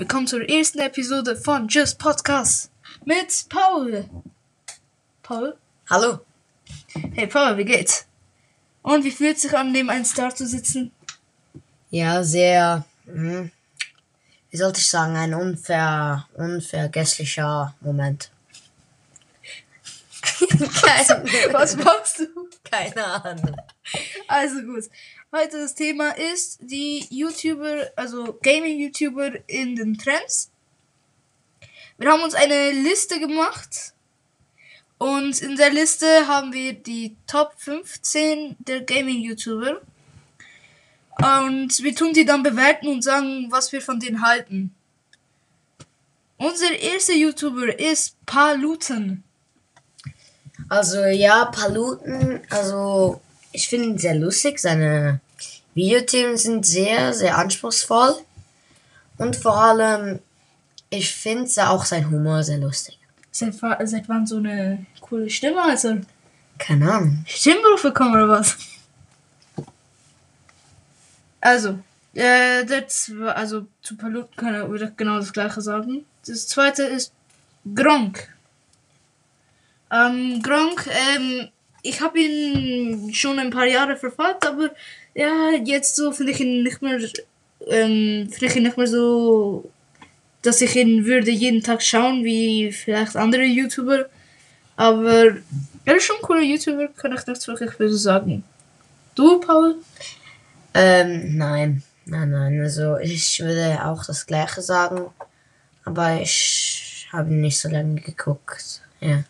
willkommen zur ersten Episode von Just Podcast mit Paul. Paul? Hallo. Hey Paul, wie geht's? Und wie fühlt sich an, neben einem Star zu sitzen? Ja, sehr, hm, wie sollte ich sagen, ein unver, unvergesslicher Moment. Keine, was machst du? Keine Ahnung. Also gut. Heute das Thema ist die YouTuber, also Gaming-YouTuber in den Trends. Wir haben uns eine Liste gemacht. Und in der Liste haben wir die Top 15 der Gaming-YouTuber. Und wir tun die dann bewerten und sagen, was wir von denen halten. Unser erster YouTuber ist Paluten. Also ja, Paluten, also ich finde ihn sehr lustig. Seine Videothemen sind sehr, sehr anspruchsvoll. Und vor allem, ich finde auch sein Humor sehr lustig. Seit, seit wann so eine coole Stimme? Also Keine Ahnung. Stimmberuf bekommen oder was? Also, äh, der zwe- also zu Paluten kann er wieder genau das gleiche sagen. Das zweite ist Gronk. Ähm, Gronk, ähm, ich habe ihn schon ein paar Jahre verfolgt, aber ja, jetzt so finde ich ihn nicht mehr, ähm, finde ich ihn nicht mehr so, dass ich ihn würde jeden Tag schauen, wie vielleicht andere YouTuber. Aber er ist schon ein cooler YouTuber, kann ich nicht wirklich böse sagen. Du, Paul? Ähm, nein. Nein, nein. Also ich würde auch das gleiche sagen. Aber ich habe nicht so lange geguckt. Ja.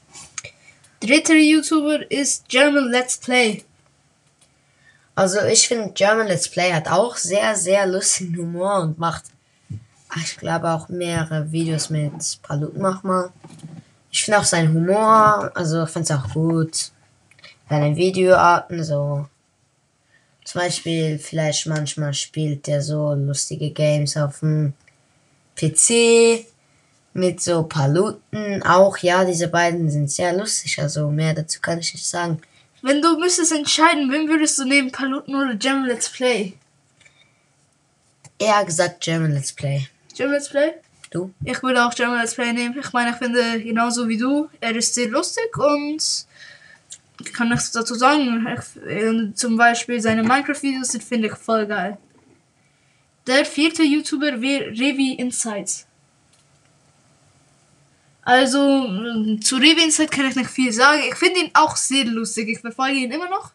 Dritter YouTuber ist German Let's Play. Also ich finde German Let's Play hat auch sehr, sehr lustigen Humor und macht, ich glaube auch mehrere Videos mit Paluten manchmal. Ich finde auch seinen Humor, also ich finde es auch gut. Seine Videoarten, so. Zum Beispiel, vielleicht manchmal spielt er so lustige Games auf dem PC mit so Paluten. Auch, ja, diese beiden sind sehr lustig, also mehr dazu kann ich nicht sagen. Wenn du müsstest entscheiden, wen würdest du nehmen, Paluten oder German Let's Play? Eher gesagt German Let's Play. German Let's Play? Du? Ich würde auch German Let's Play nehmen. Ich meine, ich finde genauso wie du, er ist sehr lustig und ich kann nichts dazu sagen. Ich, äh, zum Beispiel seine Minecraft-Videos sind, finde ich voll geil. Der vierte YouTuber wäre Revi Insights. Also, ähm, zu Revi Insight kann ich nicht viel sagen. Ich finde ihn auch sehr lustig. Ich verfolge ihn immer noch.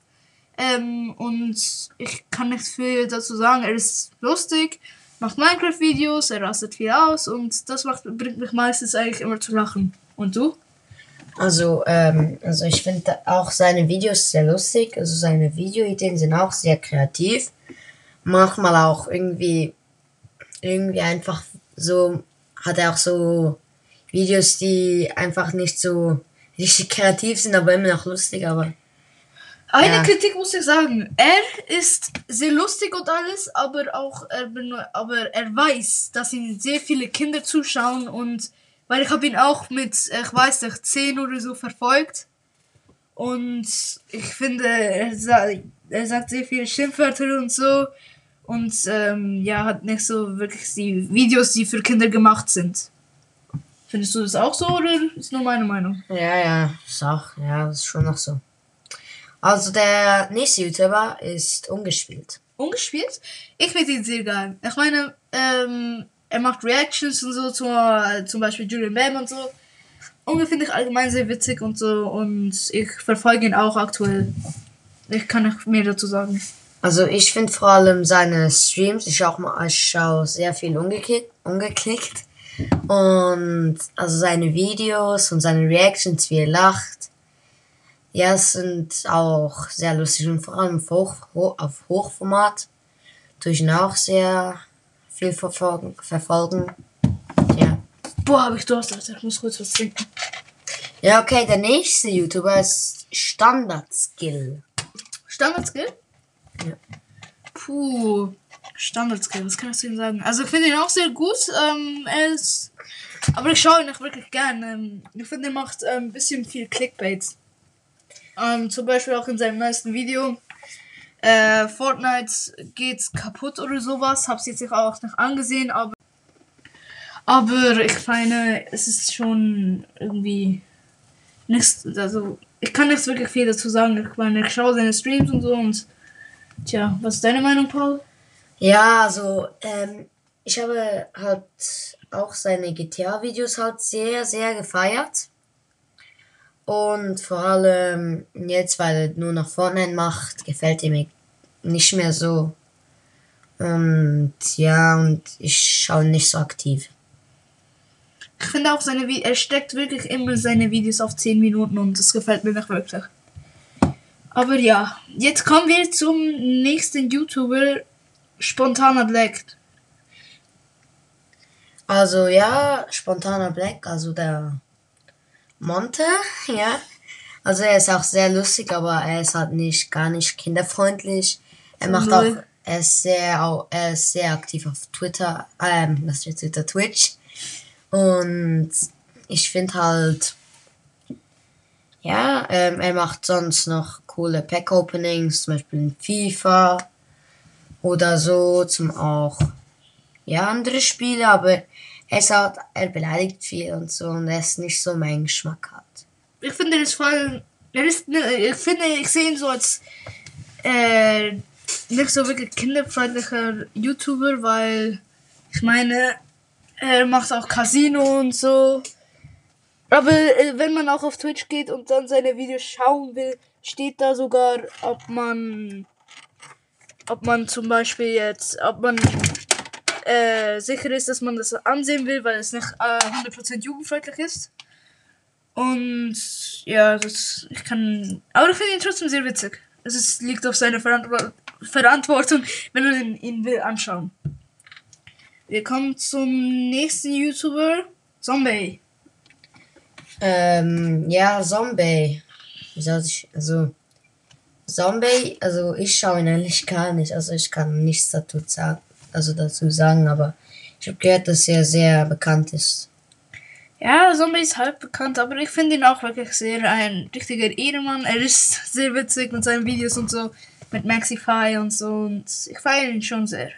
Ähm, und ich kann nichts viel dazu sagen. Er ist lustig, macht Minecraft-Videos, er rastet viel aus und das macht, bringt mich meistens eigentlich immer zu lachen. Und du? Also, ähm, also ich finde auch seine Videos sehr lustig. Also seine Videoideen sind auch sehr kreativ. Manchmal auch irgendwie, irgendwie einfach so, hat er auch so Videos, die einfach nicht so richtig kreativ sind, aber immer noch lustig, aber Eine Ja. Kritik muss ich sagen. Er ist sehr lustig und alles, aber auch er aber er weiß, dass ihn sehr viele Kinder zuschauen und weil ich habe ihn auch mit, ich weiß nicht, 10 oder so verfolgt. Und ich finde, er, sa er sagt sehr viele Schimpfwörter und so. Und ähm, ja, hat nicht so wirklich die Videos, die für Kinder gemacht sind. Findest du das auch so oder ist nur meine Meinung? ja, ja, ist auch, ja, ist schon noch so. Also der nächste YouTuber ist ungespielt. ungespielt. Ich finde ihn sehr geil. Ich meine, ähm, er macht Reactions und so, zum, äh, zum Beispiel Julian Bam und so. Und ich finde ich allgemein sehr witzig und so. Und ich verfolge ihn auch aktuell. Ich kann nicht mehr dazu sagen. Also ich finde vor allem seine Streams, ich auch mal, ich schaue sehr viel ungeklickt, ungeklickt. Und also seine Videos und seine Reactions, wie er lacht. Ja, sind auch sehr lustig und vor allem auf, Hoch, ho, auf Hochformat. Tue ich ihn auch sehr viel verfolgen. verfolgen. Ja. Boah, habe ich Durst, Alter. Ich muss kurz was trinken. Ja, okay, der nächste YouTuber ist Standard-Skill. Standard-Skill? Ja. Puh. Standard-Skill, was kann ich zu ihm sagen? Also ich finde ihn auch sehr gut. Ähm, er ist. Aber ich schaue ihn nicht wirklich gern. Ähm, ich finde, er macht ähm, ein bisschen viel Clickbait. Ähm, zum Beispiel auch in seinem neuesten Video. Äh, Fortnite geht kaputt oder sowas. Hab's jetzt auch nicht angesehen, aber Aber ich meine, es ist schon irgendwie nichts, also ich kann nichts wirklich viel dazu sagen. Ich meine, ich schaue seine Streams und so und tja, was ist deine Meinung, Paul? Ja, also ähm, ich habe halt auch seine GTA-Videos halt sehr, sehr gefeiert. Und vor allem jetzt, weil er nur noch Fortnite macht, gefällt er mir nicht mehr so. Und ja, und ich schaue nicht so aktiv. Ich finde auch seine Vi- er steckt wirklich immer seine Videos auf 10 Minuten und das gefällt mir nicht wirklich. Aber ja, jetzt kommen wir zum nächsten YouTuber, Spontaner Black. Also ja, spontaner Black, also der Monte, ja. Also er ist auch sehr lustig, aber er ist halt nicht gar nicht kinderfreundlich. Er macht auch, Null. er ist sehr, au- er ist sehr aktiv auf Twitter, ähm, was steht Twitter, Twitch. Und ich finde halt, ja, ähm, er macht sonst noch coole Pack-Openings, zum Beispiel in FIFA oder so, zum auch ja, andere Spiele, aber er ist halt, er beleidigt viel und so und er ist nicht so mein Geschmack hat. Ich finde das voll. Ist, ne, ich finde, ich sehe ihn so als äh, nicht so wirklich kinderfreundlicher YouTuber, weil ich meine, er macht auch Casino und so. Aber äh, wenn man auch auf Twitch geht und dann seine Videos schauen will, steht da sogar, ob man, ob man zum Beispiel jetzt, ob man äh, sicher ist, dass man das ansehen will, weil es nicht äh, 100% jugendfreundlich ist. Und ja, das, ich kann. Aber ich finde ihn trotzdem sehr witzig. Es ist, liegt auf seiner Verantwo Verantwortung, wenn man ihn, ihn will anschauen. Wir kommen zum nächsten YouTuber, Zombie. Ähm, ja, Zombie. Wie soll ich, also, Zombie, also ich schaue ihn eigentlich gar nicht, also ich kann nichts dazu sagen, also dazu sagen, aber ich habe gehört, dass er sehr bekannt ist. Ja, Zombie ist halb bekannt, aber ich finde ihn auch wirklich sehr ein richtiger Ehrenmann. Er ist sehr witzig mit seinen Videos und so, mit Maxify und so, und ich feiere ihn schon sehr.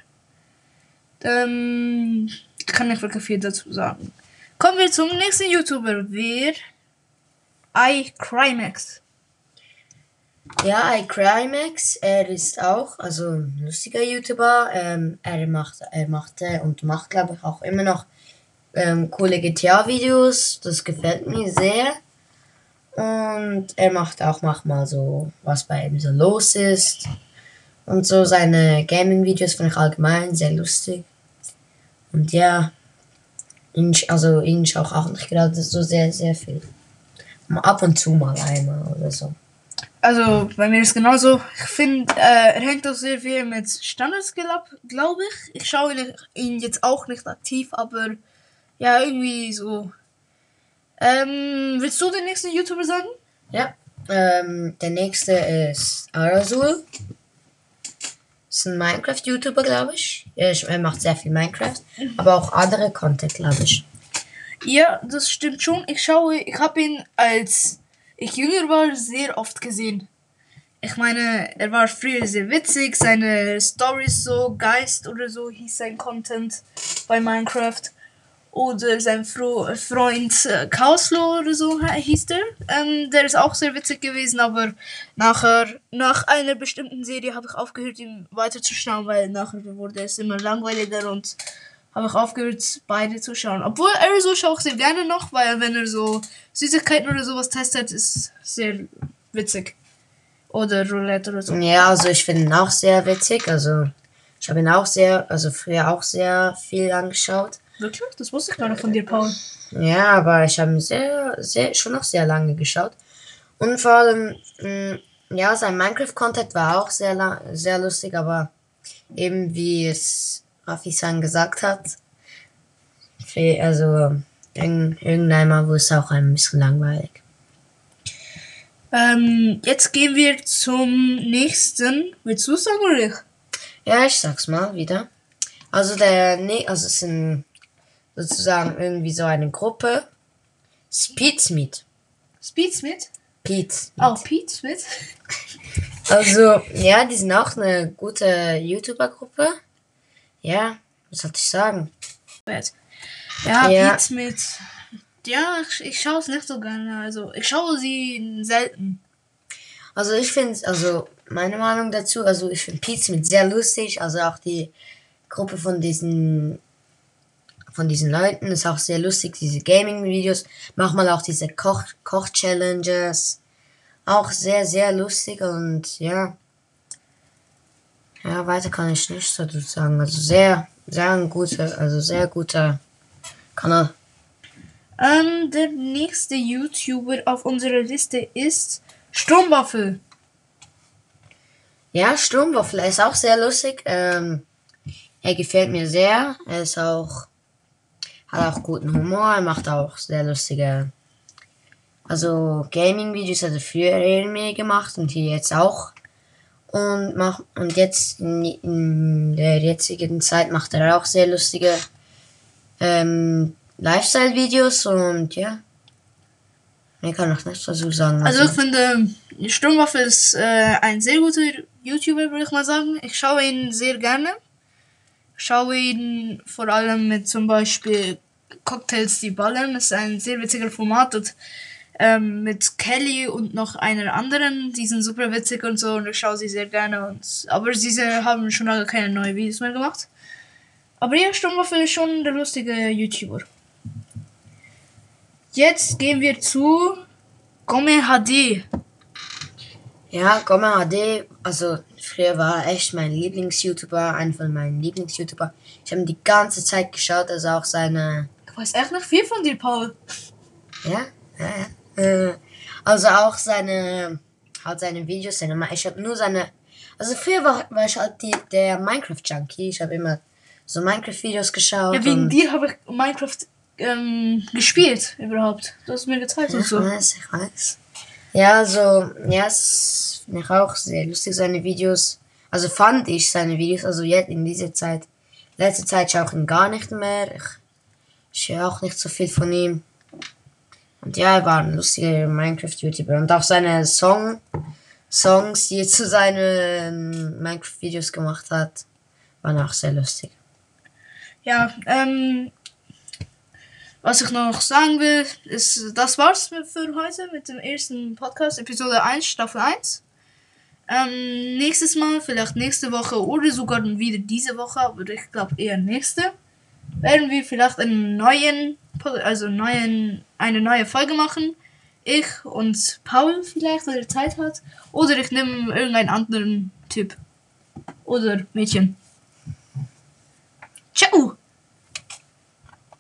Ähm, ich kann nicht wirklich viel dazu sagen. Kommen wir zum nächsten YouTuber, wer? iCrimex. Ja, iCrimex, er ist auch, also ein lustiger YouTuber. Ähm, er macht, er machte und macht, glaube ich, auch immer noch ähm, coole GTA-Videos. Das gefällt mir sehr. Und er macht auch manchmal so, was bei ihm so los ist. Und so seine Gaming-Videos finde ich allgemein sehr lustig. Und ja, ihn, sch- also ihn schaue ich auch nicht gerade so sehr, sehr viel. Ab und zu mal einmal oder so. Also, bei mir ist genauso. Ich finde, äh, er hängt auch sehr viel mit Standards, glaube ich. Ich schaue ihn, ihn jetzt auch nicht aktiv, aber ja, irgendwie so. Ähm, willst du den nächsten YouTuber sagen? Ja. Ähm, der nächste ist Arazul. Ist ein Minecraft-YouTuber, glaube ich. Er Er macht sehr viel Minecraft, aber auch andere Content, glaube ich. Ja, das stimmt schon. Ich schaue, ich habe ihn als ich jünger war sehr oft gesehen. Ich meine, er war früher sehr witzig, seine Stories so, Geist oder so hieß sein Content bei Minecraft. Oder sein Fro Freund äh, Chaoslo oder so hieß der. Ähm, der ist auch sehr witzig gewesen, aber nachher, nach einer bestimmten Serie habe ich aufgehört, ihn weiterzuschauen, weil nachher wurde es immer langweiliger und habe ich aufgehört, beide zu schauen. Obwohl Arizona schaue ich sehr gerne noch, weil wenn er so Süßigkeiten oder sowas testet, ist sehr witzig. Oder Roulette oder so. Ja, also ich finde ihn auch sehr witzig. Also ich habe ihn auch sehr, also früher auch sehr viel angeschaut. Wirklich? Das wusste ich gar nicht von dir, Paul. Ja, aber ich habe ihn sehr, sehr, schon noch sehr lange geschaut. Und vor allem, mh, ja, sein Minecraft-Content war auch sehr, sehr lustig, aber eben wie es Rafi-san gesagt hat, also irg- irgendeinmal wurde es auch ein bisschen langweilig. Ähm, jetzt gehen wir zum nächsten. Willst du sagen oder ich? Ja, ich sag's mal wieder. Also der, nee, also es sind sozusagen irgendwie so eine Gruppe. Speedsmith. Speed Smith? Pete. Oh, Pete Smith. Also, ja, die sind auch eine gute YouTuber-Gruppe. Ja, was soll ich sagen? Ja, Ja. Beats mit. Ja, ich, schaue es nicht so gerne. Also, ich schaue sie selten. Also ich finde, also meine Meinung dazu, also ich finde Pizza mit sehr lustig, also auch die Gruppe von diesen von diesen Leuten ist auch sehr lustig, diese Gaming-Videos, manchmal auch diese Koch Koch-Challenges, auch sehr, sehr lustig und ja. Ja, weiter kann ich nicht so dazu sagen. Also sehr, sehr guter, also sehr guter Kanal. Ähm, der nächste YouTuber auf unserer Liste ist Sturmwaffel. Ja, Sturmwaffel ist auch sehr lustig. Ähm, er gefällt mir sehr. Er ist auch, hat auch guten Humor. Er macht auch sehr lustige, also Gaming-Videos hat er früher regelmäßig gemacht und hier jetzt auch. Und macht, und jetzt in, der jetzigen Zeit macht er auch sehr lustige ähm, Lifestyle-Videos und ja. Ich kann noch nichts dazu sagen. Also, ich finde, Sturmwaffel ist äh, ein sehr guter YouTuber, würde ich mal sagen. Ich schaue ihn sehr gerne. Ich schaue ihn vor allem mit zum Beispiel Cocktails, die ballern. Das ist ein sehr witziger Format. Und, ähm, mit Kelly und noch einer anderen. Die sind super witzig und so und ich schaue sie sehr gerne. Und, aber sie sind- haben schon lange keine neuen Videos mehr gemacht. Aber ja, Sturmwaffel ist schon der lustige YouTuber. Jetzt gehen wir zu Gome HD. Ja, Gomma HD, also früher war er echt mein Lieblings-YouTuber, einer von meinen Lieblings-YouTuber. Ich habe ihn die ganze Zeit geschaut, also auch seine, Ich weiß echt nicht viel von dir, Paul. ja, ja, ja. Äh, also auch seine, halt seine Videos, seine, ich habe nur seine, also früher war, war ich halt die, der Minecraft-Junkie, ich habe immer so Minecraft-Videos geschaut. Ja, wegen dir habe ich Minecraft ähm, gespielt überhaupt. Du hast mir gezeigt und Ich so. weiß, ich weiß. Ja, so, ja, es finde ich auch sehr lustig, seine Videos. Also fand ich seine Videos, also jetzt in dieser Zeit. Letzte Zeit schaue ich ihn gar nicht mehr. Ich, ich höre auch nicht so viel von ihm. Und ja, er war ein lustiger Minecraft-YouTuber. Und auch seine Song, Songs, die er zu seinen Minecraft-Videos gemacht hat, waren auch sehr lustig. Ja, ähm, was ich noch sagen will, ist, das war's für heute mit dem ersten Podcast, Episode 1, Staffel 1. Ähm, nächstes Mal, vielleicht nächste Woche oder sogar wieder diese Woche, aber ich glaube eher nächste, werden wir vielleicht einen neuen, also neuen, eine neue Folge machen. Ich und Paul vielleicht, wenn er Zeit hat. Oder ich nehme irgendeinen anderen Typ. Oder Mädchen. Ciao!